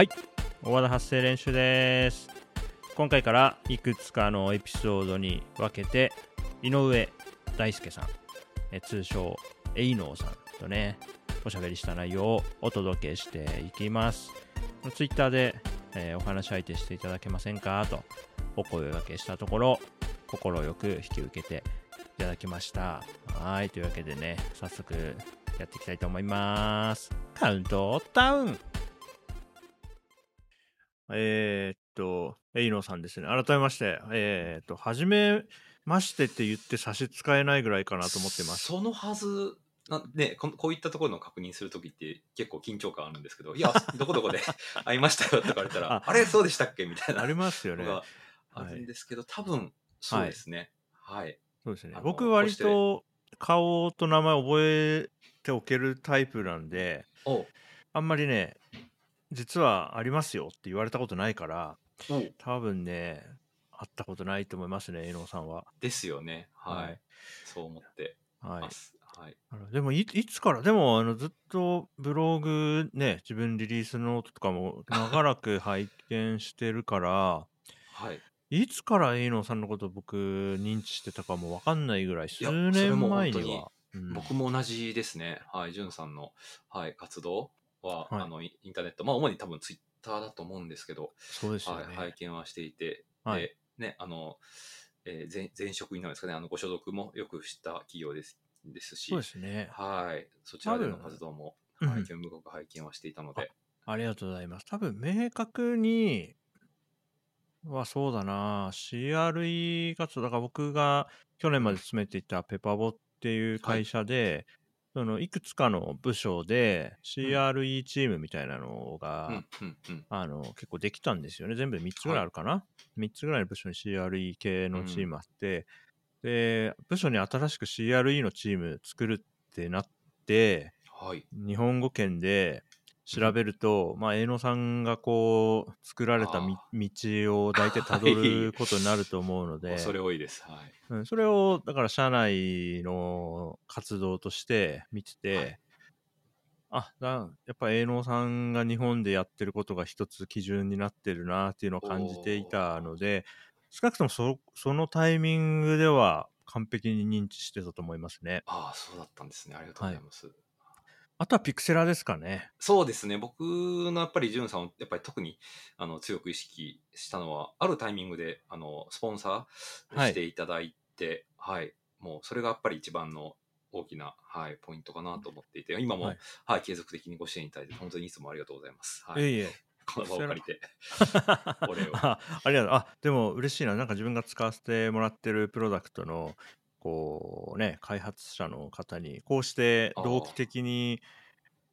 はい。大和田発声練習です。今回からいくつかのエピソードに分けて井上大輔さんえ通称エイノーさんとねおしゃべりした内容をお届けしていきます。ツイッターで、えーお話し相手していただけませんか？とお声掛けしたところ快く引き受けていただきました。はい。というわけでね早速やっていきたいと思います。カウントダウンえー、っと、エイノさんですね。改めまして、えー、っと、はじめましてって言って差し支えないぐらいかなと思ってます。そのはずなねここういったところの確認するときって結構緊張感あるんですけど、いや、どこどこで 会いましたよって言われたら、ああれ、そうでしたっけみたいなありますよね。あるんですけど、多分そうですね。はい。そうですね僕割と顔と名前覚えておけるタイプなんで、おあんまりね、実はありますよって言われたことないから、お多分ね、会ったことないと思いますね、エイノさんは。ですよね。はい。はいそう思ってはいま。す。はい。でもいいつからでもあのずっとブログね自分リリースノートとかも長らく拝見してるからはい。いつからエイノさんのこと僕認知してたかもわかんないぐらい数やそれ年も本当に前には、うん僕も同じですね。はい。じゅんさんの、はい、活動は、はい。あのインターネット、まあ、主に多分ツイッターだと思うんですけど、そうですよね、はい、拝見はしていて、はい。で、ね、あの、えー前前職になるんですかね、あのご所属もよく知った企業ですですし、そうですね。はい、そちらでの活動も、うん。はい、興味深く拝見はしていたので、ありがとうございます。多分明確にはそうだな CRE 活動だから僕が去年まで勤めていたペパボっていう会社で、そのいくつかの部署で CRE チームみたいなのが、うん、うん、うん。あの結構できたんですよね。全部で3つぐらいあるかな、3つぐらいの部署に CRE 系のチームあって、で部署に新しく CRE のチーム作るってなってはい。日本語圏で調べると、まあ、江野さんがこう作られたみ道を大体たどる ことになると思うので、恐れ多いです。はい。うん、それをだから社内の活動として見てて、はいあだやっぱ営農さんが日本でやってることが一つ基準になってるなっていうのを感じていたので少なくともそそのタイミングでは完璧に認知してたと思いますねああ、そうだったんですね。ありがとうございます。あとはピクセラですかね。そうですね。僕のやっぱり、じゅんさんをやっぱり特にあの強く意識したのは、あるタイミングであのスポンサーはい。していただいて、はい、もうそれがやっぱり一番の大きな、はい、ポイントかなと思っていて、今も、ははいい継続的にご支援いただいて、本当にいつもありがとうございます。はい。い、えいえ。この場を借りて。お礼を。あありがとう。あでも嬉しいな。なんか自分が使わせてもらってるプロダクトのこうね開発者の方にこうして同期的に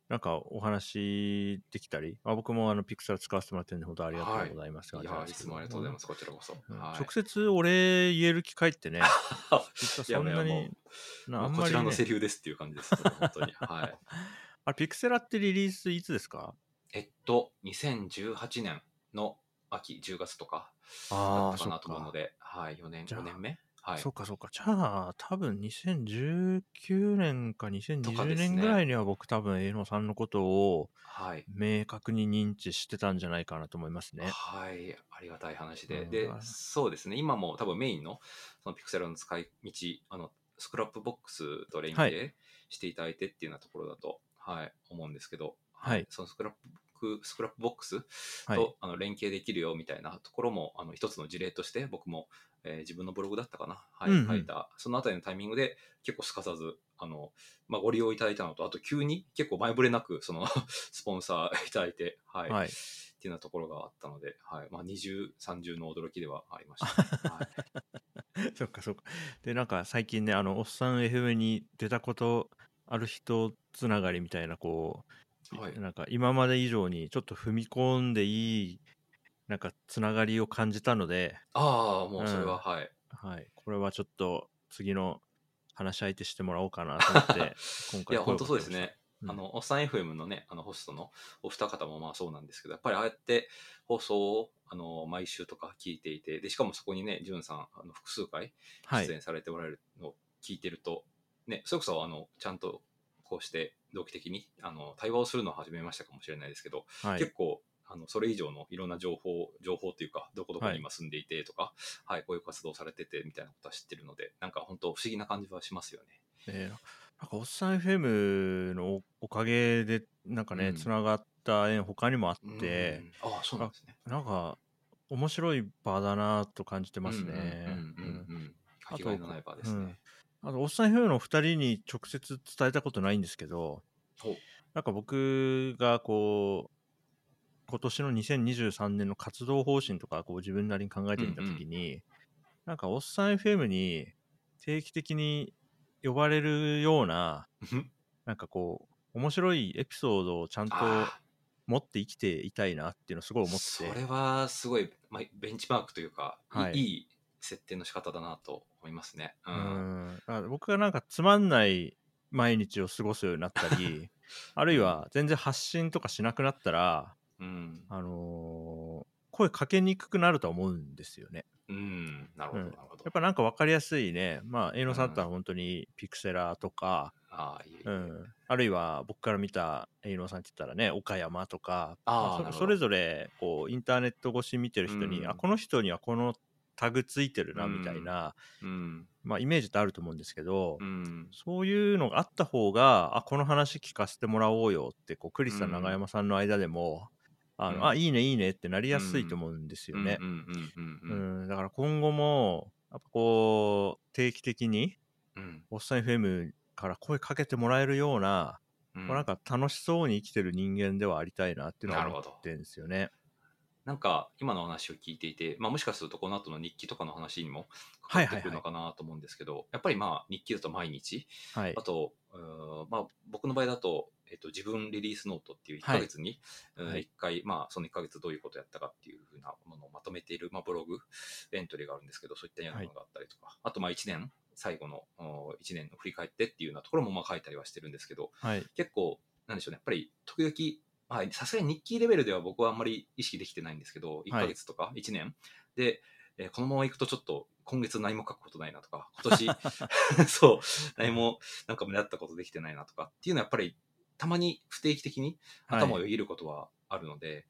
なんかお話できたり、まあ、僕もあのピクサル使わせてもらってるんで本当ありがとうございます、いや、いつもありがとうございますす。こちらこそ。うんはい直接お礼言える機会ってね 実はそんなにあまり、ねうんこちらの、セリフですっていう感じです。本当に。はい。あピクセラってリリースいつですか？えっと、2018年の秋10月とかだあったかなと思うので、はい、4年、じゃあ5年目？はい。そうかそうか。じゃあ、多分2019年かとか2020ですね年ぐらいには僕多分、江野さんのことをはい。明確に認知してたんじゃないかなと思いますね。はい、ありがたい話で。うんではい、そうですね、今も多分メインのその Pixela の使い道、あの、 Scrapbox と連携していただいてっていうようなところだと、はい、思うんですけど、はいそのスクラップ、 Scrapbox と、はい。あの連携できるよみたいなところもあの一つの事例として僕も、えー自分のブログだったかな、はいうんうん。書いた。そのあたりのタイミングで結構すかさずあの、まあ、ご利用いただいたのとあと急に結構前触れなくその スポンサーいただいて、はい。はい。っていうようなところがあったので、はい。まあ、二重三重の驚きではありました、ね はい、そっかそっか。で、なんか最近ね、あの、おっさん FM に出たことある人つながりみたいな、こう、はい。なんか今まで以上にちょっと踏み込んでいい、なんかつながりを感じたので、ああもうそれは、うんはいはい。これはちょっと次の話し相手してもらおうかなと思って、今回いや本当そうです。ねあの、おっさん FM のね、あの、ホストのお二方もまあそうなんですけど、やっぱりああやって放送を、あの、毎週とか聞いていて、で、しかもそこにね、じゅんさん、あの、複数回はい出。演されておられるのを聞いてると、ね、それこそ、あの、ちゃんとこうして同期的に、あの、対話をするのを始めましたかもしれないですけど、はい結。構、あのそれ以上のいろんな情報情報というかどこどこに今住んでいてとか、はいこういう活動されててみたいなことは知ってるのでなんか本当不思議な感じはしますよね。えーなんかおっさん FM のおおかげでなんかねうんつながった縁他にもあって、うんああそうなんですね。なんか面白い場だなと感じてますね。うんうんうんうん。あとおっさん FM の2人に直接伝えたことないんですけどなんか僕がこう今年の2023年の活動方針とかこう自分なりに考えてみたときに、なんかおっさん FM に定期的に呼ばれるようななんかこう面白いエピソードをちゃんとあ持って生きていたいなっていうのをすごい思ってそれはすごい、まあ、ベンチマークというか、いはい。い、いい設定の仕方だなと思いますね。う。うん。んだから僕がなんかつまんない毎日を過ごすようになったり あるいは全然発信とかしなくなったら、うん。あのー声かけにくくなるとは思うんですよね。うん。なるほど、うんなるほどやっ。ぱなんか分かりやすいね、まあ、営農さんだったら本当にピクセラーとか、あ。うん、あるいは僕から見た営農さんって言ったらね、岡山とか、ああそれぞれこうインターネット越し見てる人に、うんあこの人にはこのタグついてるなうんみたいな、うん。まあ、イメージってあると思うんですけど、うん。そういうのがあった方が、あ、この話聞かせてもらおうよって、こう、クリスさん、うん長山さんの間でも、あの、うん。あ、いいね、いいねってなりやすいと思うんですよね。だから今後も、やっぱこう、定期的に、うん。おっさん FM から声かけてもらえるような、うん。こうなんか楽しそうに生きてる人間ではありたいなっていうのは思ってるんですよね。なんか今の話を聞いていて、まあ、もしかするとこの後の日記とかの話にもかかってくるのかなと思うんですけど、やっぱりまあ日記だと毎日。はい。あ。と、まあ、僕の場合だと、えっと、自分リリースノートっていう1はい。ヶ月に、うんはい。1回、まあ、その1ヶ月どういうことをやったかっていうふうなものをまとめている、まあ、ブログ、エントリーがあるんですけど、そういったようなものがあったりとか、あと、まあ、1年、最後の1年の振り返ってっていうようなところもまあ書いたりはしてるんですけど、はい。結構、なんでしょうね、やっぱり時々、まあさすがに日記レベルでは僕はあんまり意識できてないんですけど、1ヶ月とか1年、で、えーこのままいくとちょっと今月何も書くことないなとか、今年、そう、何もなんか目立ったことできてないなとかっていうのはやっぱりたまに不定期的に頭をよぎることはあるので、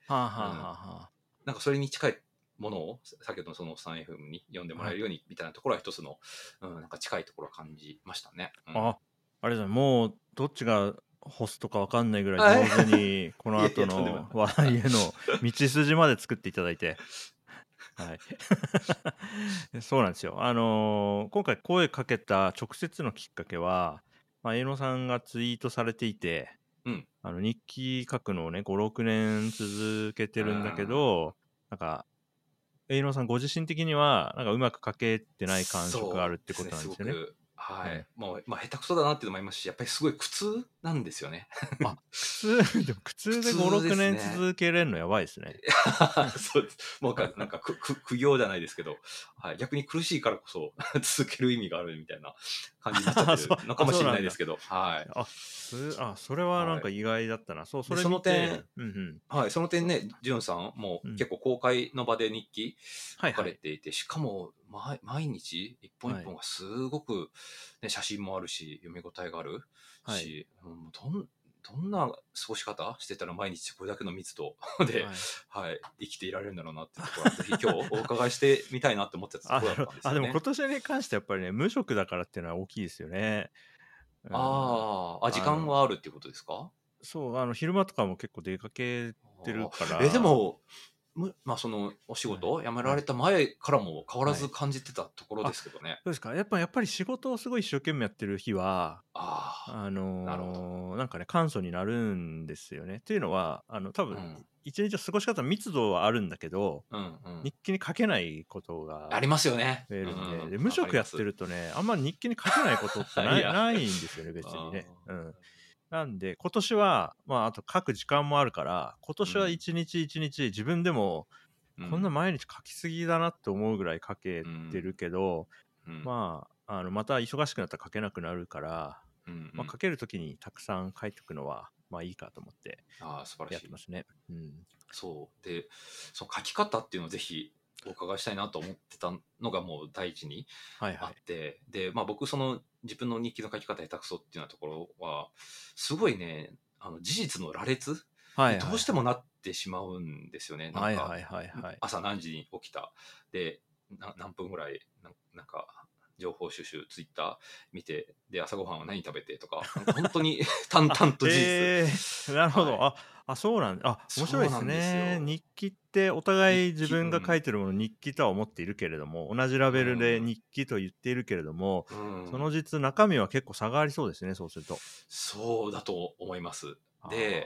なんかそれに近いものを先ほどのその 3FM に読んでもらえるようにみたいなところは一つの、うん、なんか近いところを感じましたね。うんあ、あれだ、もうどっちがホストかわかんないぐらい上手に この後のない話題への道筋まで作っていただいて。はい。そうなんですよ。あのー今回声かけた直接のきっかけは、まあ、江野さんがツイートされていて、うんあの日記書くのをね、5、6年続けてるんだけど、なんか、江野さんご自身的には、なんかうまく書けてない感触があるってことなんですよね。すごくはい、うんもう、まあ、下手くそだなっていうのもありますし、やっぱりすごい苦痛なんですよね。あ、苦 痛、でも苦痛で5、苦痛です6ね年続けれるのやばいですね。そうです。もうかなんかくく苦行じゃないですけど、はい、逆に苦しいからこそ続ける意味があるみたいな感じになっちゃってるのかもしれないですけど、はい。あ、すあ、それはなんか意外だったな。そう、それその点うんうん。はい、その点ね、ジュンさんもうん結構公開の場で日記書かはいはい。れていて、しかも毎毎日一本一本がすごく、ね、写真もあるし、読み応えがあるはい。し、うんどんどんな過ごし方？してたら毎日これだけの密度 で、はい。はい、生きていられるんだろうなっていうところは、ぜひ今日お伺いしてみたいなって思ってたあところだったんですよあ、ね。でも今年に関してやっぱりね、無職だからっていうのは大きいですよね。うん。あーあ、時間はあるっていうことですか？そう、あの、昼間とかも結構出かけてるから。えでも、むまあ、そのお仕事を辞められた前からも変わらず感じてたところですけどね。そうですか。やっぱ、やっぱり仕事をすごい一生懸命やってる日は、ああ、あのーなるほなんかね、簡素になるんですよね。っていうのは、あの、多分、うん。一日の過ごし方の密度はあるんだけど、うんうん。日記に書けないことがありますよね。増えるんで,、無職やってるとねあんま日記に書けないことってない ないんですよね別にね、うん、なんで今年はまああと書く時間もあるから今年は一日一日自分でもうこんな毎日書きすぎだなって思うぐらい書けてるけど、うんまああのまた忙しくなったら書けなくなるから、うんまあ、書ける時にたくさん書いておくのはまあいいかと思ってああ素晴らしいやってま。すね。うんそう。で、その書き方っていうのをぜひお伺いしたいなと思ってたのがもう第一にあはいはい。って、で、まあ僕その自分の日記の書き方下手くそっていうようなところは、すごいね、あの事実の羅列はい、どうしてもなってしまうんですよね。はいはいはいはい。朝何時に起きたでな何分ぐらいなんか情報収集ツイッター見てで朝ごはんは何食べてとか本当に 淡々と事実、えーなるほど、はああそうなんあ面白いですね。よ。日記ってお互い自分が書いてるものを日記とは思っているけれども同じラベルでうん。日記と言っているけれども、うん。その実中身は結構差がありそうですねそうすると。そうだと思います。で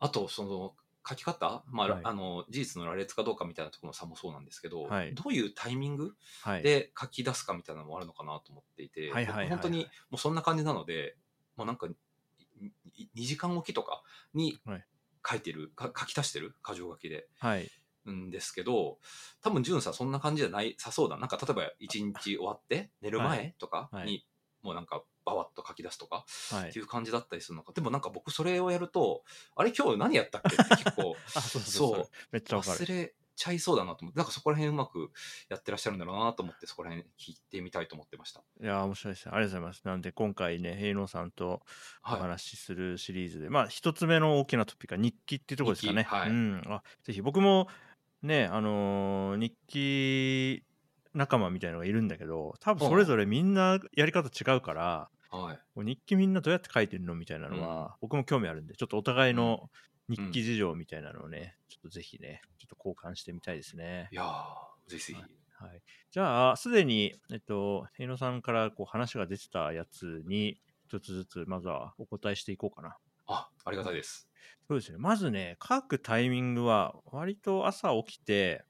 あとその書き方、まあはい。あの事実の羅列かどうかみたいなところの差もそうなんですけど、はい。どういうタイミングで書き出すかみたいなのもあるのかなと思っていて、はい本当にもうそんな感じなのでもうなんか2時間おきとかにはい。書いてる、か書き足してる？箇条書きで。はい。んですけど多分潤さんそんな感じじゃないさそうだ。なんか例えば一日終わって寝る前とかはい。にもうなんかバワッと書き出すとかはい。っていう感じだったりするのか。でもなんか僕それをやるとあれ今日何やったっけ？っ て結構あそう忘れちゃいそうだなと思って。なんかそこら辺うまくやってらっしゃるんだろうなと思ってそこら辺聞いてみたいと思ってました。いやー面白いですね。ありがとうございます。なんで今回ね平野さんとおはい、話しするシリーズで、まあ一つ目の大きなトピックは日記っていうところですかね。はい。うん、あぜひ僕もねあのー日記仲間みたいなのがいるんだけど多分それぞれみんなやり方違うからはい日記みんなどうやって書いてるのみたいなのは、僕も興味あるんでちょっとお互いの日記事情みたいなのをね、ちょっとぜひねちょっと交換してみたいですねい。やーぜひぜひ、はい、じゃあすでに、えっと、平野さんからこう話が出てたやつに一つずつまずはお答えしていこうかな。あありがたいです。そうですね。まずね、書くタイミングは、割と朝起きて、お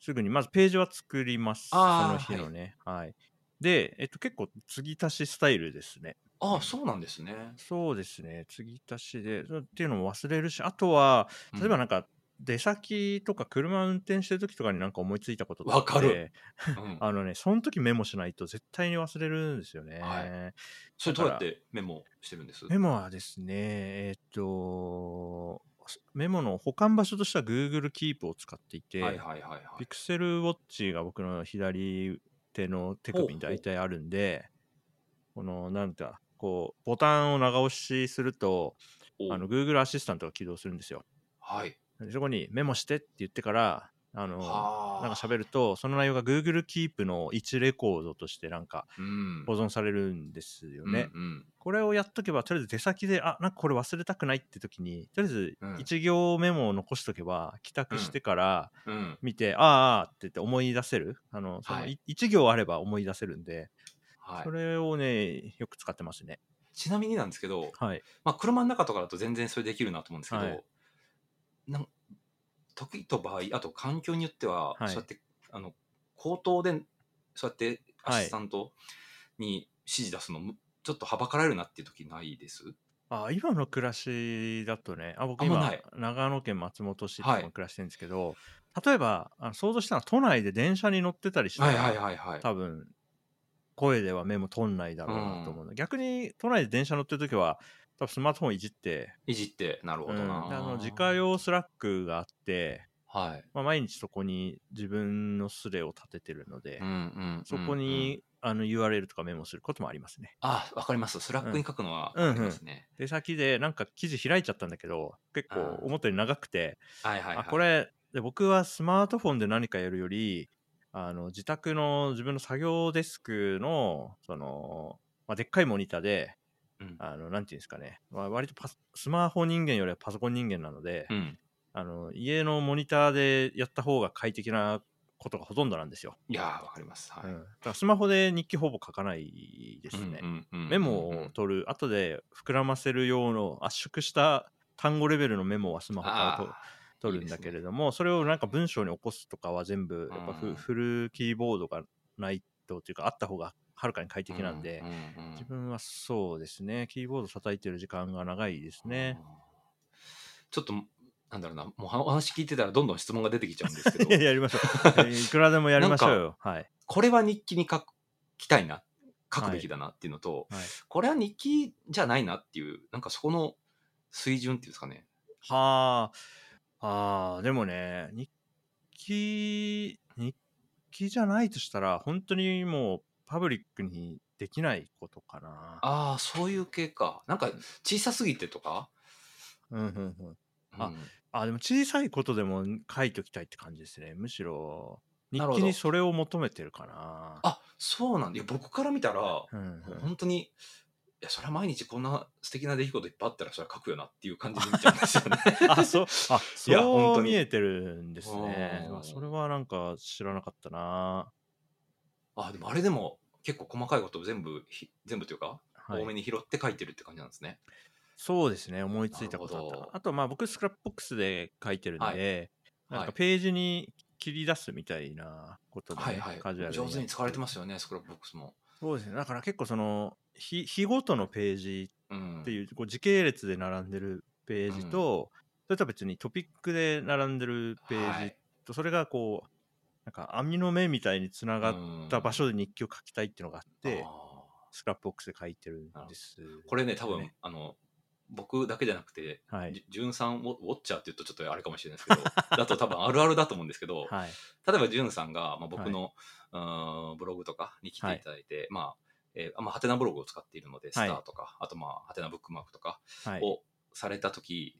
すぐにまずページは作ります。そあーの日のね。はい。で、えっと、結構、継ぎ足しスタイルですね。あそうなんですね。そうですね。継ぎ足しで、そっていうのも忘れるし、あとは、例えばなんか、出先とか車運転してる時とかになんか思いついたこととわかる うんあのね、その時メモしないと絶対に忘れるんですよね。はいそれどうやってメモしてるんです？メモはですね、えーっと、メモの保管場所としては Google Keep を使っていて、はいはいはいはい。Pixel Watch が僕の左手の手首に大体あるんで、この、なんか、こう、ボタンを長押しすると、おあの Google アシスタントが起動するんですよ。はい。でそこにメモしてって言ってから、あの、はあ。なんか喋ると、その内容が Google Keep の1レコードとしてなんかうん。保存されるんですよね。うんうんこれをやっとけば、とりあえず出先で、あ、なんかこれ忘れたくないって時に、とりあえずうん1行メモを残しとけば、帰宅してからうん。見て、ああ、ああって言って思い出せる。あの、そのはい1行あれば思い出せるんで、はいそ。れをね、よく使ってますね。ちなみになんですけど、はい。まあ、車の中とかだと全然それできるなと思うんですけど、はいなん時と場合あと環境によっては、はい。そうやってあの口頭でそうやってアはい。シスタントに指示出すの、ちょっとはばかられるなっていう時ないです？あ今の暮らしだとね、あ僕今長野県松本市ってとはい。こに暮らしてるんですけど、例えば、あの想像したら都内で電車に乗ってたりしたら、はいはいはいはい。多分声ではメモ取んないだろうなと思うの、逆に都内で電車乗ってる時は多分スマートフォンいじって、いじってなるほうん、どな、であの自家用 Slack があって、はい、まあ、毎日そこに自分のスレを立ててるので、うんうんうんそこうんに、あの URL とかメモすることもありますね。あわかります。 Slack に書くのはうん。わかりますね、で先でなんか記事開いちゃったんだけど結構うん思ったより長くて、はいはいはい。あこれで僕はスマートフォンで何かやるよりあの自宅の自分の作業デスクのその、まあ、でっかいモニターでうん。あのなんていうんですかね、まあ、割とパススマホ人間よりはパソコン人間なので、うん。あの家のモニターでやった方が快適なことがほとんどなんですよ、いやーわかります。はい、うん、だからスマホで日記ほぼ書かないですね、メモを取る後で膨らませる用の圧縮した単語レベルのメモはスマホから取るんだけれどもそれをなんか文章に起こすとかは全部やっぱフ,、うん。フルキーボードがないとっていうかあった方がはるかに快適なんで、うんうんうん。自分はそうですね。キーボード叩いてる時間が長いですね。うんちょっとなんだろうな。もうお話聞いてたらどんどん質問が出てきちゃうんですけど。やりましょう、えーいくらでもやりましょうよ。はい、これは日記に書きたいな書くべきだなっていうのと、はい、これは日記じゃないなっていうなんかそこの水準っていうんですかね。はあ。あーでもね日記日記じゃないとしたら本当にもうパブリックにできないことかな。ああそういう系か。なんか小さすぎてとか？うんうんうん。あうん。あでも小さいことでも書いておきたいって感じですね。むしろ日記にそれを求めてるかな。あそうなんだ。いや僕から見たら、うんうん。本当にいやそれは毎日こんな素敵な出来事いっぱいあったらそれは書くよなっていう感じで見ちゃうんですよね。あそう。あいや本そう見えてるんですね。それはなんか知らなかったなあでもあれでも結構細かいことを全部ひ全部というか、はい。多めに拾って書いてるって感じなんですね。そうですね。思いついたことあったあとまあ僕 Scrapbox で書いてるんで、なんはい。かページに切り出すみたいなこともね、はいはい。カジュアル上手に使われてまますよね Scrapbox も。そうですね。だから結構その日日ごとのページうんっていうこう時系列で並んでるページと、それとは別にトピックで並んでるページと、それがこうなんか網の目みたいにつながった場所で日記を書きたいっていうのがあって、あ Scrapbox で書いてるんです、ーこれね多分、あの僕だけじゃなくてはい。じじゅんさんウォウォッチャーって言うとちょっとあれかもしれないですけど だと多分あるあるだと思うんですけど、はい。例えばじゅんさんが、まあ、僕の、うーんブログとかに来ていただいて、まあえーまあ、ハテナブログを使っているので、スターとか、あとまあ、ハテナブックマークとかはい。をされたとき、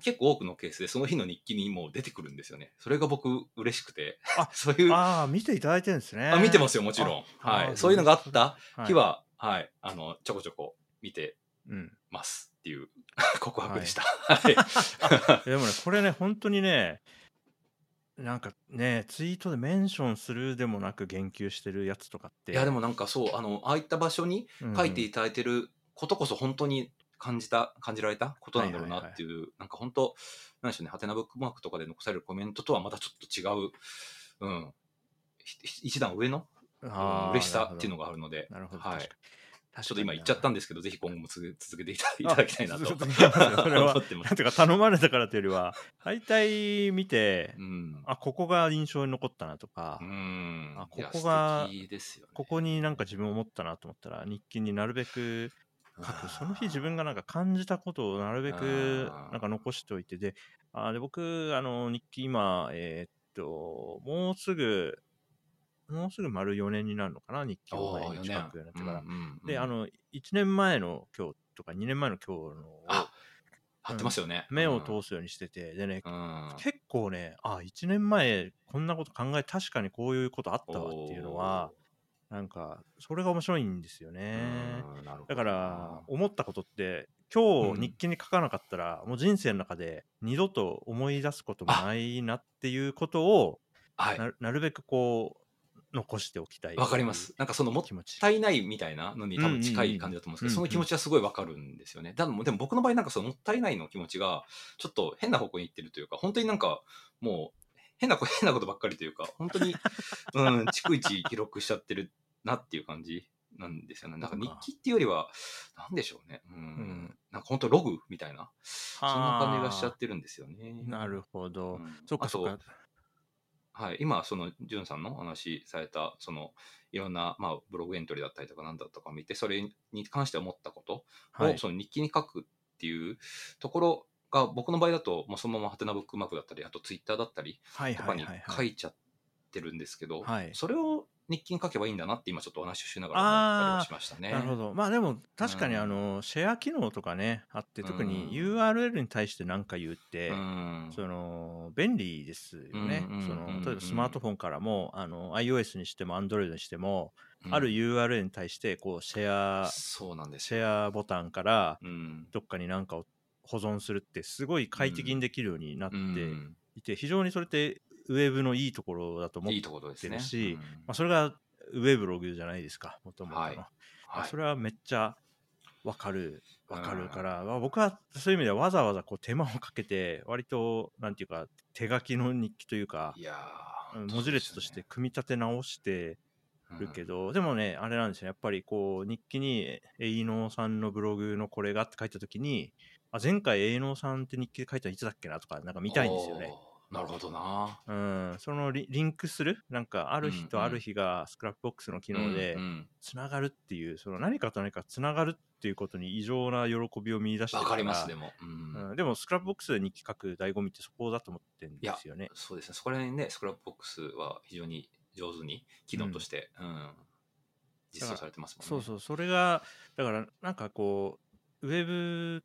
結構多くのケースでその日の日記にもう出てくるんですよね。それが僕嬉しくて、あ そういう、あああ見ていただいてるんですね見てますよ、もちろん。ああはい。そういうのがあったはい日は、はい、あの、ちょこちょこ見てうんますっていう 告白でした。はい。でもねこれね本当にねなんかねツイートでメンションするでもなく言及してるやつとかっていや、でもなんかそう、あの、ああいった場所に書いていただいてることこそ本当に感じた、感じられたことなんだろうなっていう、なんか本当、なんでしょうね、ハテナブックマークとかで残されるコメントとはまたちょっと違う、うん、一段上の、うん嬉しさっていうのががあるので、なるほどはいちょっと今言っちゃったんですけど、ぜひ今後もつ続けていただきたいなと続けていきますよそれはなん。ていうか頼まれたからというよりは大体見て、うん。あここが印象に残ったなとか、うん。あここが素敵ですよねここになんか自分思ったなと思ったら日記になるべく書くその日自分がなんか感じたことをなるべくなんか残しておいてであで僕あの日記今えーっともうすぐもうすぐ丸4年になるのかな日記を毎日書くようになってから、うんうんうん。であの1年前の今日とか2年前の今日の貼ってますよね。目を通すようにしててでねうん。結構ねあ1年前こんなこと考え確かにこういうことあったわっていうのはなんかそれが面白いんですよねだから思ったことって今うん日日記に書かなかったら、もう人生の中で二度と思い出すこともないなっていうことをはい。ななるべくこう残しておきたいわかります。なんかそのもっ気持ちたいないみたいなのに多分近い感じだと思うんですけど、うんうんうんその気持ちはすごいわかるんですよね。だでもでも僕の場合なんかそのもったいないの気持ちがちょっと変な方向に行ってるというか、本当になんかもう変なこ 変なことばっかりというか、本当に、うん、逐一記録しちゃってるなっていう感じなんですよね。なんか日記っていうよりは、なんでしょうね。うん。んなんか本当ログみたいな、そんな感じがしちゃってるんですよね。なるほど、うんそっかそっあとかはい、今、その、じゅんさんのお話しされた、その、いろんな、まあ、ブログエントリーだったりとか、なんだとかを見て、それに関して思ったことを、はいその日記に書くっていうところが、僕の場合だと、もうそのままハテナブックマークだったり、あとツイッターだったりはいとかに書いちゃってるんですけど、はいそれを日記に書けばいいんだなって、今ちょっとお話ししながらしましたね。なるほどまあでも確かにうんあの、シェア機能とかねあって特にうん URL に対して何か言うって、うん。その便利ですよね。うんうんそのうんうん例えばスマートフォンからもあの iOS にしても Android にしても、うんある URL に対してこうシェアそうなんですシよ。ェアボタンからうん。どっかに何かを保存するってすごい快適にできるようになってうん。いて、非常にそれってウェブのいいところだと思っていいところですね。るしうん。まあ、それがウェブログじゃないですかもともとの。はい。はい。それはめっちゃわかるわかうんるから、まあ僕はそういう意味ではわざわざこう手間をかけて割となんていうか手書きの日記というかいや文字列として組み立て直してるけど、ど、でもねあれなんですよ。やっぱりこう日記に「a-know さんのブログのこれが」って書いた時にあ前回 a-know さんって日記で書いたのいつだっけな？とかなんか見たいんですよね。なるほどな。うん、そのリリンクする？なんかある日とある日が Scrapbox の機能でうんうん。つながるっていうその何かと何かつながるっていうことに異常な喜びを見出してわるかりますでも、うん。うん、でも Scrapbox で日記書く醍醐味ってそこだと思ってるんですよね。そうですね。そこら辺ね Scrapbox は非常に上手に機能として、うん。実装されてますもんね。そうそう。それがだからなんかこうウェブ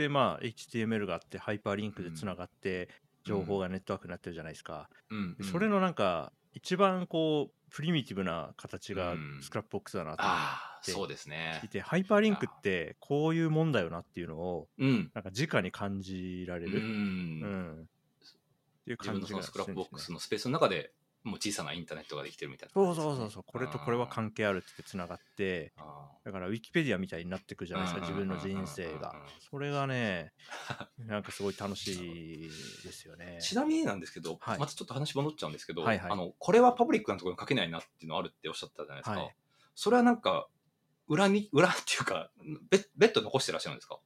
っってまあ HTML があってハイパーリンクでつながって情報がネットワークになってるじゃないですか、うんでそれのなんか一番こうプリミティブな形がうん。 Scrapbox だなと思っああそうですね。ていて、ハイパーリンクってこういうもんだよなっていうのをうん。なんか直に感じられうる、うん。ん。っていう自分感じがのその Scrapbox のスペースの中でもう小さなインターネットができてるみたいな。そうそうそうそう。これとこれは関係あるってつながって。あだからウィキペディアみたいになってくじゃないですかうん自分の人生が。それがね なんかすごい楽しいですよね。ーちなみになんですけど、はい。またちょっと話戻っちゃうんですけど、はいはい。あのこれはパブリックなところに書けないなっていうのあるっておっしゃったじゃないですか、はい。それはなんか裏に裏っていうか別別途残してらっしゃるんですか？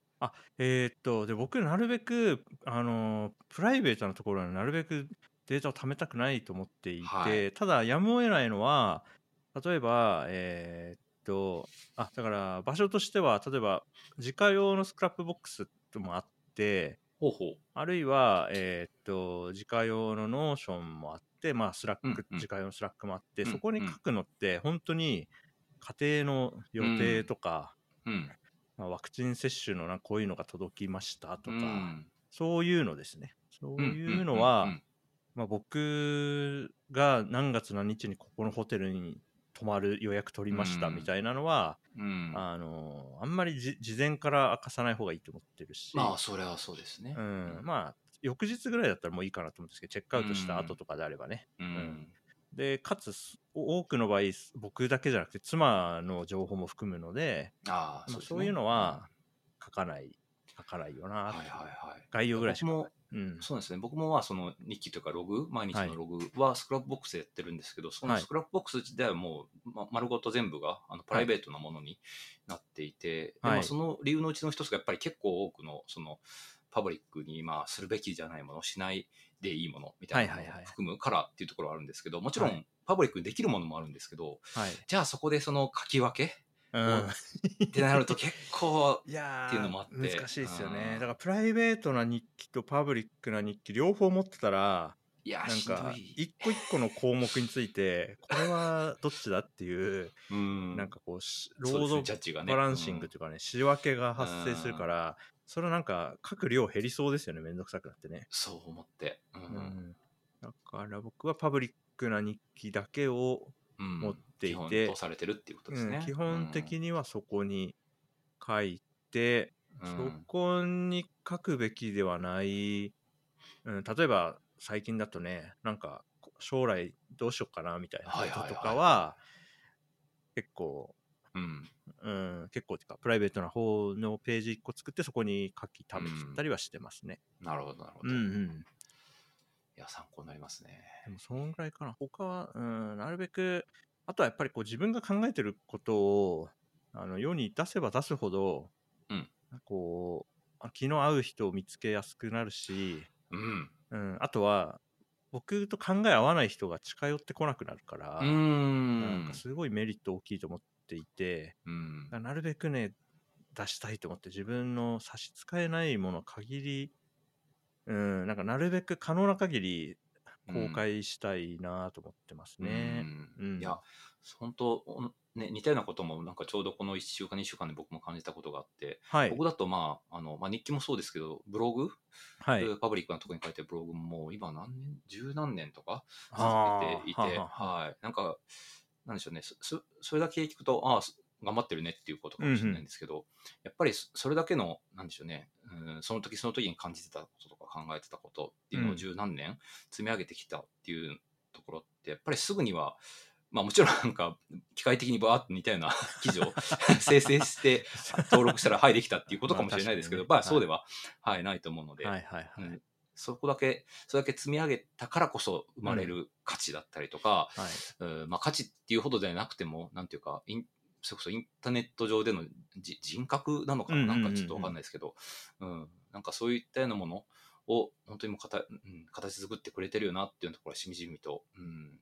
えーっとで僕なるべくあのプライベートなところになるべくデータを貯めたくないと思っていて、はい。ただやむを得ないのは例えばえーっとあだから場所としては例えば自家用の Scrapbox ともあってほうほう。あるいは、えーっと自家用の Notion もあって、まあ、 Slack、うんうん。自家用の Slack もあって、うんそこに書くのって本当に家庭の予定とか、うん。まあ、ワクチン接種のなこういうのが届きましたとか、うん。そういうのですね。そううんいうのは、うんうんまあ、僕が何月何日にここのホテルに泊まる予約取りましたうん。みたいなのは、うん。あのあんまりじ事前から明かさない方がいいと思ってるし、まあそれはそうですね。うん、まあ翌日ぐらいだったらもういいかなと思うんですけどチェックアウトした後とかであればね、うん。ん。でかつす多くの場合僕だけじゃなくて妻の情報も含むのでああまあですね。そういうのは書かない書かないよな、はいはいはい。概要ぐらいしか僕もうん、そうですね。僕もまあその日記というかログ毎日はい。のログは Scrapboxでやってるんですけど、そのはいスクラップボックス自体はもう、ま、丸ごと全部があのプライベートなものになっていて、でまあ、はいその理由のうちの一つがやっぱり結構多くのそのパブリックにまあするべきじゃないものしないでいいものみたいなものをはいはいはい。含むからっていうところはあるんですけどもちろはんパブリックにできるものもあるんですけどはい、じゃあそこでその書き分けうん、ってなると結構いやーっていうのもあって。難しいですようん。ねだからプライベートな日記とパブリックな日記両方持ってたらいやなんかい。一個一個の項目についてこれはどっちだっていううん。なんかこうしそうですねロードジャッジがね。バランシングというかね仕分けが発生するからそれはなんか書く量減りそうですよねめんどくさくなってね、そう思って、うん。うん、だから僕はパブリックな日記だけをうん持ってい基本てとされてるっていうことですね。うん基本的にはそこに書いて、うん。そこに書くべきではない、うん、例えば最近だとねなんか将来どうしようかなみたいなこととかは結構、うん。うん、結構っていうかプライベートな方のページ1個作ってそこに書き溜め切ったりはしてますね。なるほどなるほど。うんういんや参考になりますね。でもそんぐらいかな。他は、うん、なるべく、あとはやっぱりこう自分が考えてることをあの世に出せば出すほど、うんこうあ気の合う人を見つけやすくなるし、うん。うん、あとは僕と考え合わない人が近寄ってこなくなるから、うなんんかすごいメリット大きいと思っていて、うんなるべくね、出したいと思って自分の差し支えないもの限り、うん、なんかなるべく可能な限り公開したいなと思ってますね。うんうんいや、本当、おね、似たようなことも、なんかちょうどこの1週間、2週間で僕も感じたことがあって、はい。僕だと、まあ、あの、まあ、日記もそうですけど、ブログ、はい。パブリックなところに書いてるブログも、今何年、十何年とか続けていて、はあはあはい。なんか、なんでしょうね、そそそれだけ聞くと、ああ、す頑張ってるねっていうことかもしれないんですけど、やっぱりそそれだけの、なんでしょうね、うん、その時その時に感じてたこととか考えてたことっていうのうんを十何年積み上げてきたっていうところって、やっぱりすぐには、まあもちろんなんか機械的にバーッと似たような 記事を 生成して登録したらはいできたっていうことかもしれないですけど、まあまあそうでは、はい、ないと思うので、はいはいはい。うんそこだけ、それだけ積み上げたからこそ生まれる価値だったりとか、はい。うんまあ価値っていうほどではなくても、なんていうか、それこそインターネット上でのじ人格なのかな、なんかちょっとわかんないですけど、うん、なんかそういったようなものを本当にもううん、形作ってくれてるよなっていうところはしみじみと、うん、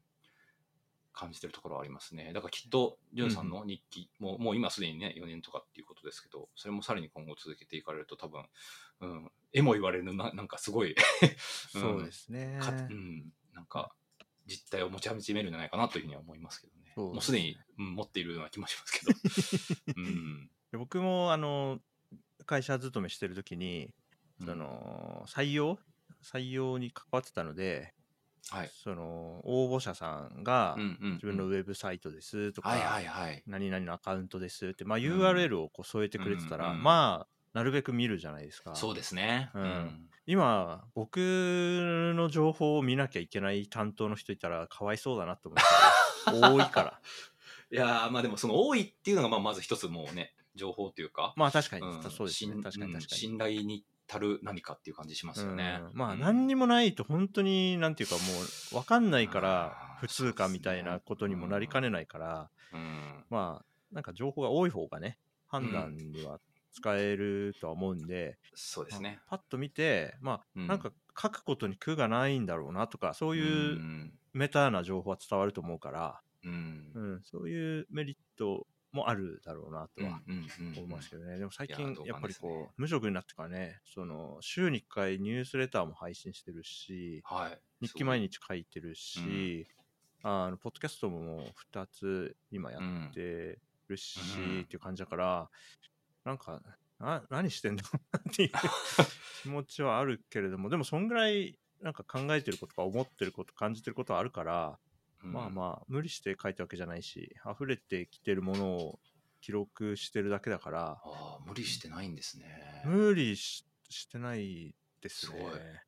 感じてるところはありますね。だからきっと、ジュンさんの日記、もうもう今すでにね、4年とかっていうことですけど、それもさらに今後続けていかれると多分、うん、絵も言われるな、なんかすごい、うん。そうですね。かうん、なんか実態を持ち始めるんじゃないかなというふうには思いますけどね。そう。もうすでに、うん、持っているような気もしますけど。うん、で僕もあの会社勤めしてる時にうん。その採用？採用に関わってたのではい。その応募者さんが自分のウェブサイトですとか、はいはいはい。何々のアカウントですって、まあ、ん。URL をこう添えてくれてたら、まあなるべく見るじゃないですか。そうですね。うん。今僕の情報を見なきゃいけない担当の人いたらかわいそうだなと思って 多いから。いやーまあでもその多いっていうのがまあまず一つもうね情報というか、まあ確かに、うん。そうですね。信確かにうん。確かに、信頼に足る何かっていう感じしますよね。うん。まあうん何にもないと本当になんていうかもう分かんないから普通かみたいなことにもなりかねないから、うん。まあなんか情報が多い方がね判断には使えるとは思うんで、そうですね。パッと見てまあ、うん。なんか書くことに苦がないんだろうなとかそうういうんメタな情報は伝わると思うから、うん。うん、そういうメリットもあるだろうなとはうんうんうん思いますけどね、でも最近やっぱりこう、ね無職になってからねその週に1回ニュースレターも配信してるしはい。日記毎日書いてるし、あのポッドキャストも2つ今やってるし、うん。っていう感じだからなんかな何してんだろうなっていう 気持ちはあるけれどもでもそんぐらいなんか考えてることか思ってること感じてることはあるから、うん。まあまあ無理して書いたわけじゃないし溢れてきてるものを記録してるだけだからああ無理してないんですね。無理ししてないですね。すごい。あ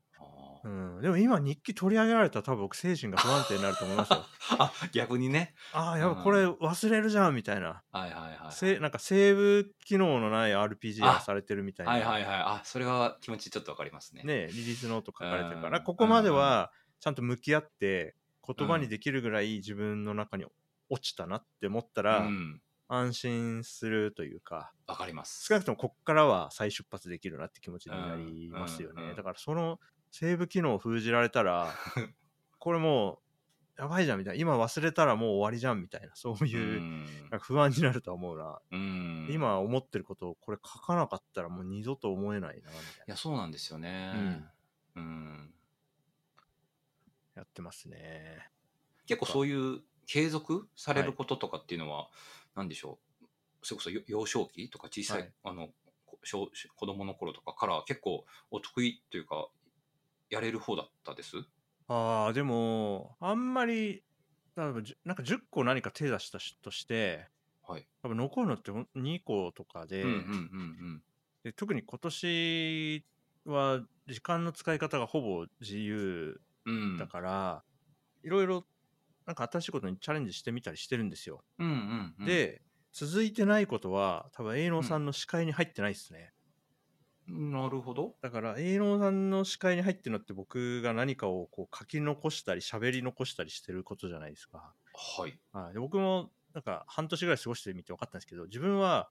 うーん、でも今日記取り上げられたら多分僕精神が不安定になると思いますよ あ逆にね。ああやばうんいこれ忘れるじゃんみたいな、はいはいはい。せなんかセーブ機能のない RPG があされてるみたいな、はいはいはい。あそれは気持ちちょっとわかりますね。ね、リリースノート書かれてるかうんらここまではちゃんと向き合って言葉にできるぐらい自分の中に落ちたなって思ったうらん。安心するというかわかります。少なくともこっからは再出発できるなって気持ちになりますよね、うんうんだからそのセーブ機能を封じられたら これもうやばいじゃんみたいな今忘れたらもう終わりじゃんみたいなそういう、ん。なんか不安になるとは思うな、うん。今思ってることをこれ書かなかったらもう二度と思えないなみたいいなやそうなんですよね。うん。やってますね。結構そういう継続されることとかっていうのは、なんでしょう？それこそよ幼少期とか小さい、はい。あのこ小子供の頃とかから結構お得意というかやれる方だったです？ああでもあんまりなんか10個何か手出したしとしてはい。多分残るのってほん2個とかで,、うんうんうんで特に今年は時間の使い方がほぼ自由うん。うん。だから、いろいろなんか新しいことにチャレンジしてみたりしてるんですよ。うんうんうん、で続いてないことは多分営農さんの視界に入ってないですね。なるほど。だから営農さんの視界に入ってるのって僕が何かをこう書き残したり喋り残したりしてることじゃないですか。はい。はい、で僕もなんか半年ぐらい過ごしてみて分かったんですけど自分は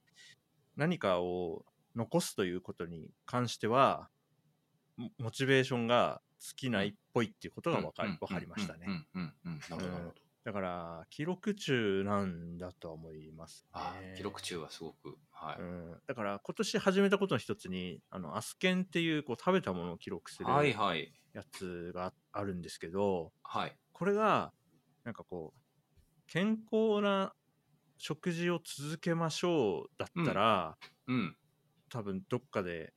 何かを残すということに関してはモモチベーションが尽きないっぽいっていうことが分かり,、分かりましたね、なるほど。だから記録中なんだとは思いますあね記録中はすごく。はい。うん、だから今年始めたことの一つにあのアスケンっていうこう食べたものを記録するはいはい。やつがあるんですけど、はい。これがなんかこう健康な食事を続けましょうだったら、うん。多分どっかで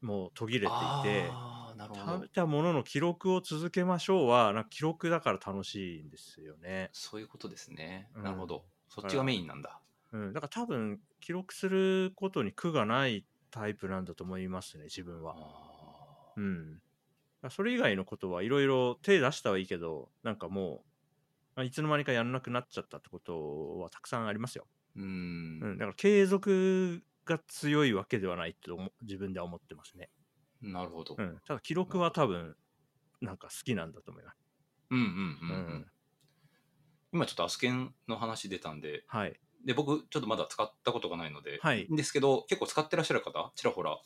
もう途切れていてなるほど食べ。たものの記録を続けましょうはなんか記録だから楽しいんですよね、そういうことですね。うんなるほど。そっちがメインなんだ。うん、だから多分記録することに苦がないタイプなんだと思いますね自分はあうんそれ以外のことはいろいろ手出したはいいけどなんかもうまあいつの間にかやんなくなっちゃったってことはたくさんありますよーうんうん、だから継続が強いわけではないと思自分では思ってますね。なるほど。うん、ただ記録は多分なんか好きなんだと思います。うんうんうんうん。うん今ちょっとアスケンの話出たんで、はい。で僕ちょっとまだ使ったことがないので、はい。んですけど結構使ってらっしゃる方ちらほら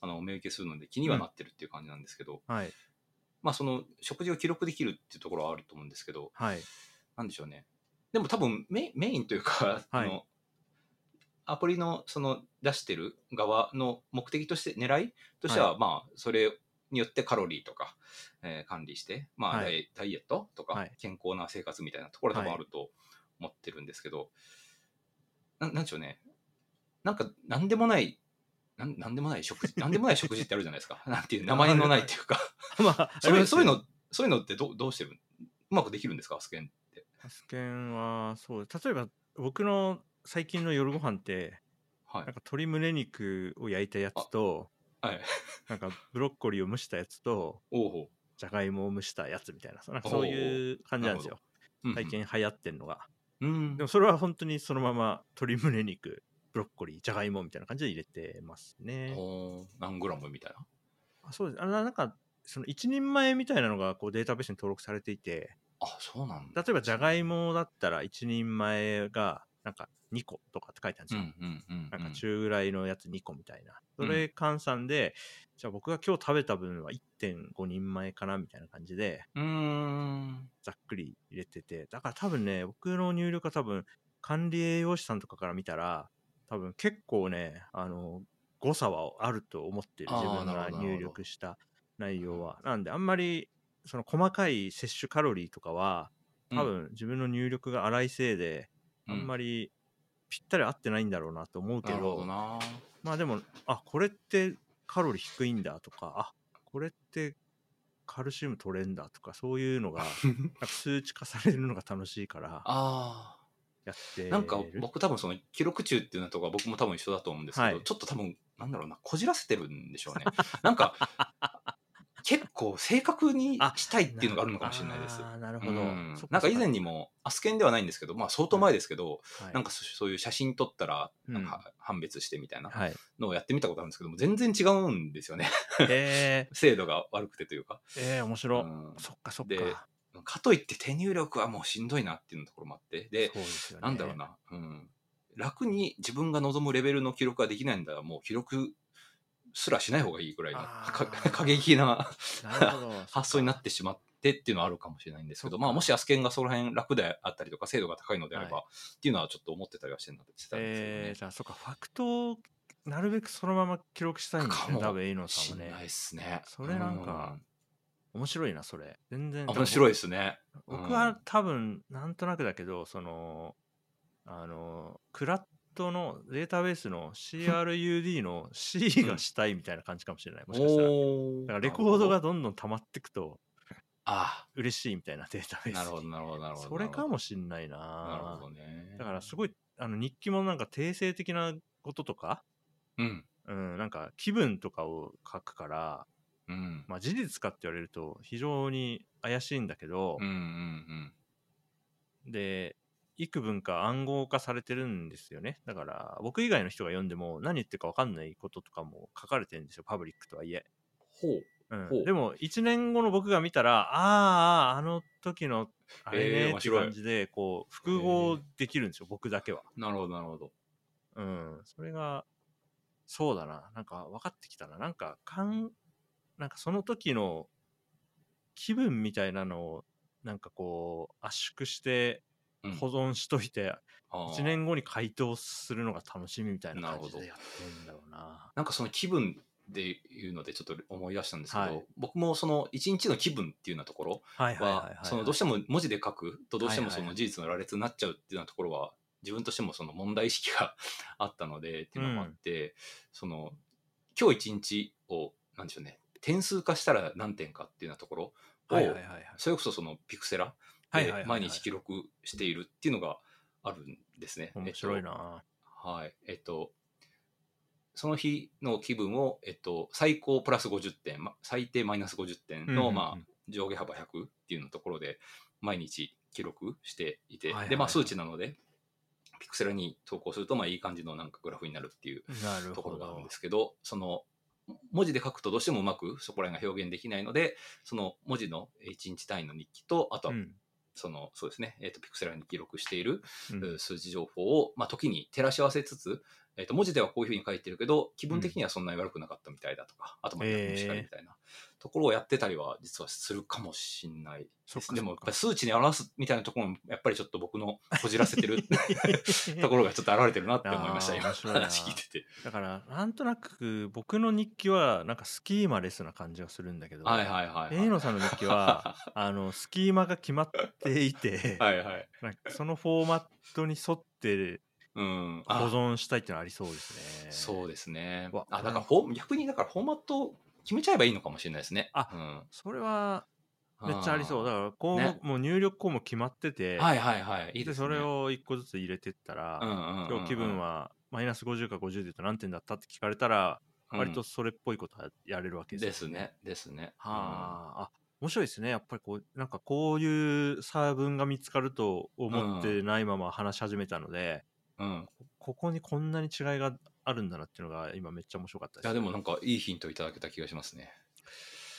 あのお見受けするので気にはなってるっていう感じなんですけど、はい。まあその食事を記録できるっていうところはあると思うんですけど。はい。なんでしょうね。でも多分メメインというか、はい。あのアプリのその出してる側の目的として狙いとしては、はまあそれによってカロリーとか、えー管理して、まあはい。ダイエットとか、はい。健康な生活みたいなところ多分はいあると思ってるんですけど、ななんでしょうね。なんか何でもないなんなんでもない食事なんでもない食事ってあるじゃないですか。なんていう名前のないっていうか。まあそういうそういうののそういうのってどうどうしてる？うまくできるんですか？アスケンって。アスケンはそう例えば僕の最近の夜ご飯ってはい。なんか鶏胸肉を焼いたやつとはい。なんかブロッコリーを蒸したやつとじゃがいもを蒸したやつみたいななんかそういう感じなんですよ。うん。最近流行ってんのが。うん。でもそれは本当にそのまま鶏胸肉ブロッコリーじゃがいもみたいな感じで入れてますね。何グラムみたいな？あそうです。あななんかその一人前みたいなのがこうデータベースに登録されていてあそうなんだ。例えばじゃがいもだったら一人前がなんか2個とかって書いてあるん。ですよ、うんうんうん。なんか中ぐらいのやつ2個みたいな。それ換算で、じゃあ僕が今日食べた分は1.5人前かなみたいな感じで、うーん。ざっくり入れてて、だから多分ね、僕の入力は多分、管理栄養士さんとかから見たら、多分結構ね、あの、誤差はあると思ってる、自分が入力した内容は。なんで、あんまり、その細かい摂取カロリーとかは、多分自分の入力が荒いせいで、あんまりりぴったり合ってないんだろうなと思うけど、どな。まあでも、あ、これってカロリー低いんだとか、あ、これってカルシウム取れんだとか、そういうのが、数値化されるのが楽しいから、あやってなんか僕多分その記録中っていうのとか僕も多分一緒だと思うんですけど、はい。ちょっと多分なんだろうなこじらせてるんでしょうね。なんか結構正確にしたいっていうのがあるのかもしれないです。なるほど。うん。なんか以前にもアスケンではないんですけど、まあ、相当前ですけど、はい。なんかそそういう写真撮ったらうん。なんか判別してみたいなはい。のをやってみたことあるんですけども全然違うんですよね。え 精度が悪くてというか、ー、えー、面白い。うん。そっかそっか。でかといって手入力はもうしんどいなっていうところもあってでね。なんだろうな、うん、楽に自分が望むレベルの記録ができないんだらもう記録すらしない方がいいぐらいの 過激な。発想になってしまってっていうのはあるかもしれないんですけど、まあ、もしアスケンがその辺楽であったりとか精度が高いのであれば、はっていうのはちょっと思ってたりはしてたんですよね。えー、じゃあそっか、ファクトをなるべくそのまま記録したいんですね、多分、エイノさんもねない。っすね。それなんか面白いな、それ。全然。うん面白いい。ですね。僕は多分、なんとなくだけど、その、あの、クラットのデータベースの CRUD の C がしたいみたいな感じかもしれない。もしかしたら。だおからレコードがどんどん溜まっていくとあ嬉しいみたいなデータベース。なるほど、なるほど、なるほど。それかもしんないな。なるほどね。だからすごい、あの日記もなんか定性的なこととか、うん。うん、なんか気分とかを書くから、うん。まあ事実かって言われると非常に怪しいんだけどうん、うんで、幾分か暗号化されてるんですよね。だから僕以外の人が読んでも何言ってるか分かんないこととかも書かれてるんですよ、パブリックとはいえ。ほう。うんでも1年後の僕が見たら、あーあー、あの時のあれえーねって感じで、こう、複合できるんですよ、僕だけは。なるほど、なるほど。うん。それが、そうだな。なんか分かってきたな。なんか、かん、なんかその時の気分みたいなのを、なんかこう、圧縮してうん保存しといて、あー。1年後に回答するのが楽しみみたいな感じなるほど。でやってんだろうな。なんかその気分でいうのでちょっと思い出したんですけど、はい。僕もその一日の気分っていうようなところはどうしても文字で書くとどうしてもその事実の羅列になっちゃうっていうようなところは自分としてもその問題意識があったのでっていうのもあって、その今日一日をなんでしょうね点数化したら何点かっていうようなところを。それこそそのピクセラで毎日記録しているっていうのがあるんですね。面白いえっとな。はい。えっと、その日の気分を、えっと、最高プラス50点、ま、最低マイナス50点の、まあ、上下幅100っていうのところで、毎日記録していて、で、まあ、数値なので、ピクセルに投稿すると、まあ、いい感じのなんかグラフになるっていうところがあるんで。すけど、その、文字で書くとどうしてもうまくそこら辺が表現できないので、その文字の1日単位の日記と、あとはうんその、そうですね、えっ、と、ピクセルに記録しているうん。う数字情報を、まあ、時に照らし合わせつつ、えっと文字ではこういうふうに書いてるけど気分的にはそんなに悪くなかったみたいだとか、あとまあ逆もしかりみたいなところをやってたりは実はするかもしんない。ででもやっぱ数値に表すみたいなところもやっぱりちょっと僕のこじらせてる ところがちょっと現れてるなって思いました今。話聞いてて。だからなんとなく僕の日記はなんかスキーマレスな感じがするんだけど、はいはいはい、はさんの日記は あのスキーマが決まっていて、はいはい。なんかそのフォーマットに沿ってうん、保あ存したいっていうのはありそうですね。そうですね。わ。あだからフォ逆にだからフォーマット決めちゃえばいいのかもしれないですね。あうん、それはめっちゃありそう。だあから項目、ねもう入力項目決まってて、ーはいはいはい。いいでね。それを1個ずつ入れてったら、うんうんうんうん今日気分はマイナス50か50で言うと何点だったって聞かれたら、うん割とそれっぽいことはやれるわけですよですね。ですね。はあ、あ面白いですね。やっぱりこう、なんかこういう差分が見つかると思ってないまま話し始めたので、うん。うん。ここにこんなに違いがあるんだなっていうのが今めっちゃ面白かったです。いやでもなんかいいヒントいただけた気がしますね。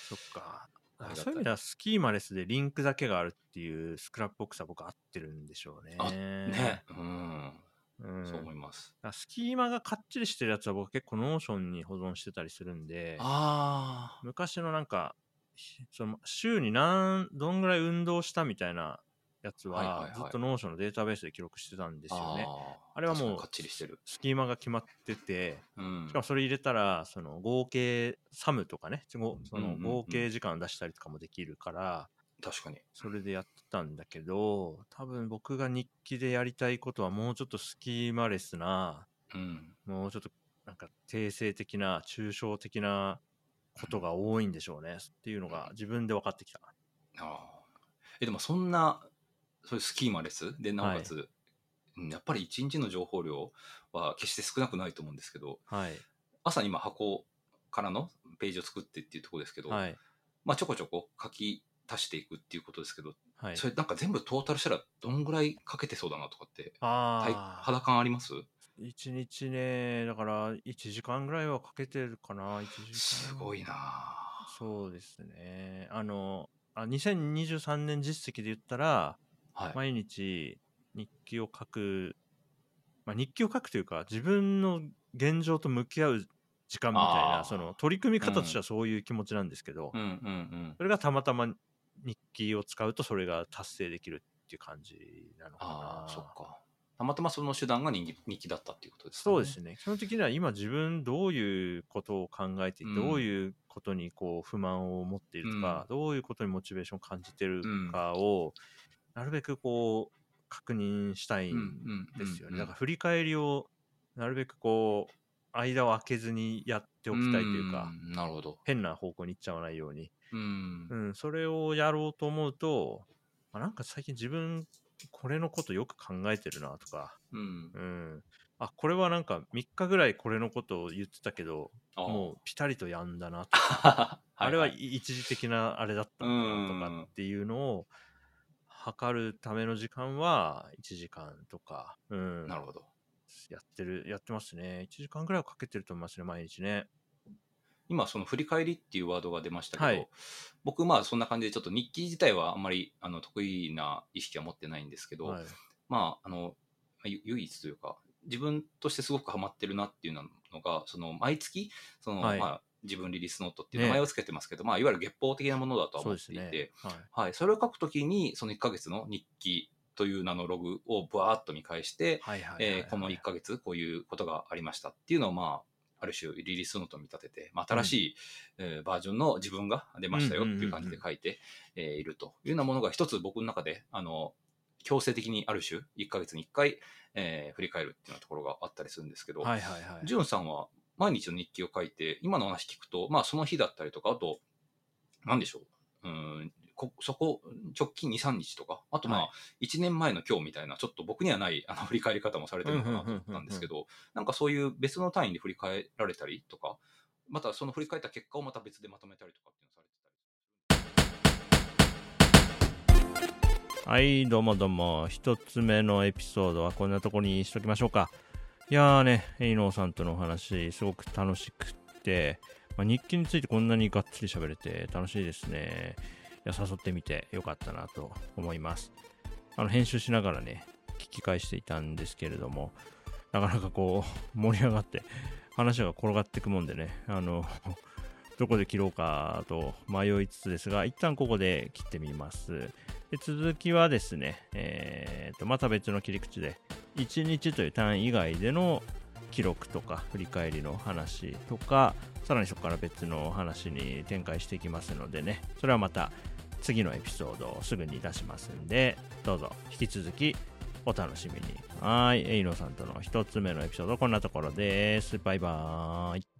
そっか。そういう意味ではスキーマレスでリンクだけがあるっていうスクラップボックスは僕合ってるんでしょうね。あね。うん。うん、そう思います。スキーマがかっちりしてるやつは僕結構 Notionに保存してたりするんで、あ昔のなんか、ひその週に何、どんぐらい運動したみたいなやつはずっと Notionのデータベースで記録してたんですあ。よね。ああれはもう確かにかっちりしてる。スキーマが決まってて、うんしかもそれ入れたら、その合計サムとかね、その合計時間出したりとかもできるから、確かに。それでやってたんだけど、多分僕が日記でやりたいことはもうちょっとスキーマレスな、うん。もうちょっとなんか定性的な、抽象的なことが多いんでしょうねっていうのが自分で分かってきた。ああ。え、でもそんな、そういうスキーマレスで、なおかつ、うんやっぱり一日の情報量は決して少なくないと思うんですけど、はい。朝今箱からのページを作ってっていうところですけど、はい。まあちょこちょこ書き足していくっていうことですけど、はい。それなんか全部トータルしたらどんぐらいかけてそうだなとかって、体ああ。肌感あります？一日ね、だから1時間ぐらいはかけてるかな、1時間。すごいなぁそうですね。あの、あ2023年実績で言ったら、はい。毎日日記を書く、まあ、日記を書くというか、自分の現状と向き合う時間みたいな、その取り組み方としてはそういう気持ちなんですけど、うんうんうん。それがたまたま日記を使うとそれが達成できるっていう感じなのかああ、な。そっか。たまたまその手段が日記だったっていうことですかそうですね。基本的には今自分どういうことを考えていて、うんどういうことにこう不満を持っているとか、どういうことにモチベーションを感じてるかを、なるべくこう確認したいうんですよね。うんだから振り返りをなるべくこう間を空けずにやっておきたいというか、んなるほど。変な方向に行っちゃわないように。うんう。ん、それをやろうと思うと、あなんか最近自分これのことよく考えてるなとか、うん。うん。あ、これはなんか3日ぐらいこれのことを言ってたけど、あもうピタリとやんだなと。あ あれは一時的なあれだったんだなとうんかっていうのを測るための時間は1時間とか、うん。なるほど。やってる、やってますね。1時間ぐらいはかけてると思いますね、毎日ね。今、その振り返りっていうワードが出ましたけど、はい僕、まあそんな感じで、ちょっと日記自体はあんまりあの得意な意識は持ってないんですけど、はい。まあ、あの、ゆ唯一というか、自分としてすごくハマってるなっていうのが、その毎月、その、はいまあ、自分リリースノートっていうね名前をつけてますけど、まあ、いわゆる月報的なものだとは思っていですねて、。はい。はい、それを書くときに、その1ヶ月の日記という名のログをブワーッと見返して、この1ヶ月こういうことがありましたっていうのを、まあ、ある種リリースノートに見立てて、まあ、新しい、えーバージョンの自分が出ましたよっていう感じで書いてえーいるというようなものが一つ僕の中で、あの、強制的にある種、1ヶ月に1回、えー振り返るっていうようなところがあったりするんですけど、はいはいはい。ジュンさんは毎日の日記を書いて、今の話聞くと、まあその日だったりとか、あと、なんでしょう。うんこそこ、直近2、3日とか、あとまあ、は1年前の今日みたいな、ちょっと僕にはないあの振り返り方もされてるのかなと思ったんですけど、なんかそういう別の単位で振り返られたりとか、またその振り返った結果をまた別でまとめたりとかっていうのをされてたりはい、どうもどうも。一つ目のエピソードはこんなところにしときましょうか。いやーね、エイノーさんとのお話、すごく楽しくって、まあ、日記についてこんなにがっつり喋れて楽しいですね。いや、誘ってみてよかったなと思います。あの、編集しながらね、聞き返していたんですけれども、なかなかこう、盛り上がって、話が転がっていくもんでね、あの、どこで切ろうかと迷いつつですが、一旦ここで切ってみます。で続きはですね、えーとまた別の切り口で1日という単位以外での記録とか振り返りの話とかさらにそこから別の話に展開していきますのでねそれはまた次のエピソードをすぐに出しますんでどうぞ引き続きお楽しみに。はい。エイノさんとの一つ目のエピソード、こんなところです。バイバーイ。